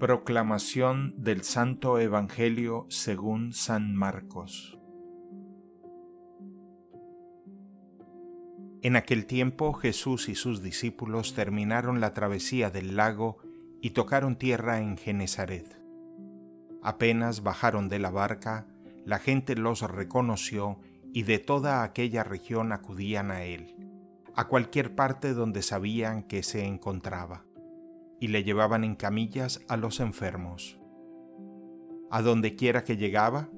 Proclamación del Santo Evangelio según San Marcos. En aquel tiempo Jesús y sus discípulos terminaron la travesía del lago y tocaron tierra en Genezaret. Apenas bajaron de la barca, la gente los reconoció y de toda aquella región acudían a él, a cualquier parte donde sabían que se encontraba y le llevaban en camillas a los enfermos. A donde quiera que llegaba,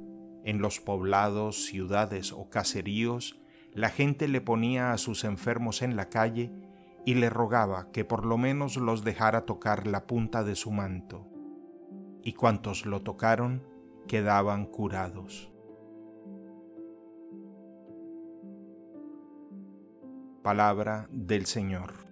en los poblados, ciudades o caseríos, la gente le ponía a sus enfermos en la calle y le rogaba que por lo menos los dejara tocar la punta de su manto. Y cuantos lo tocaron quedaban curados. Palabra del Señor.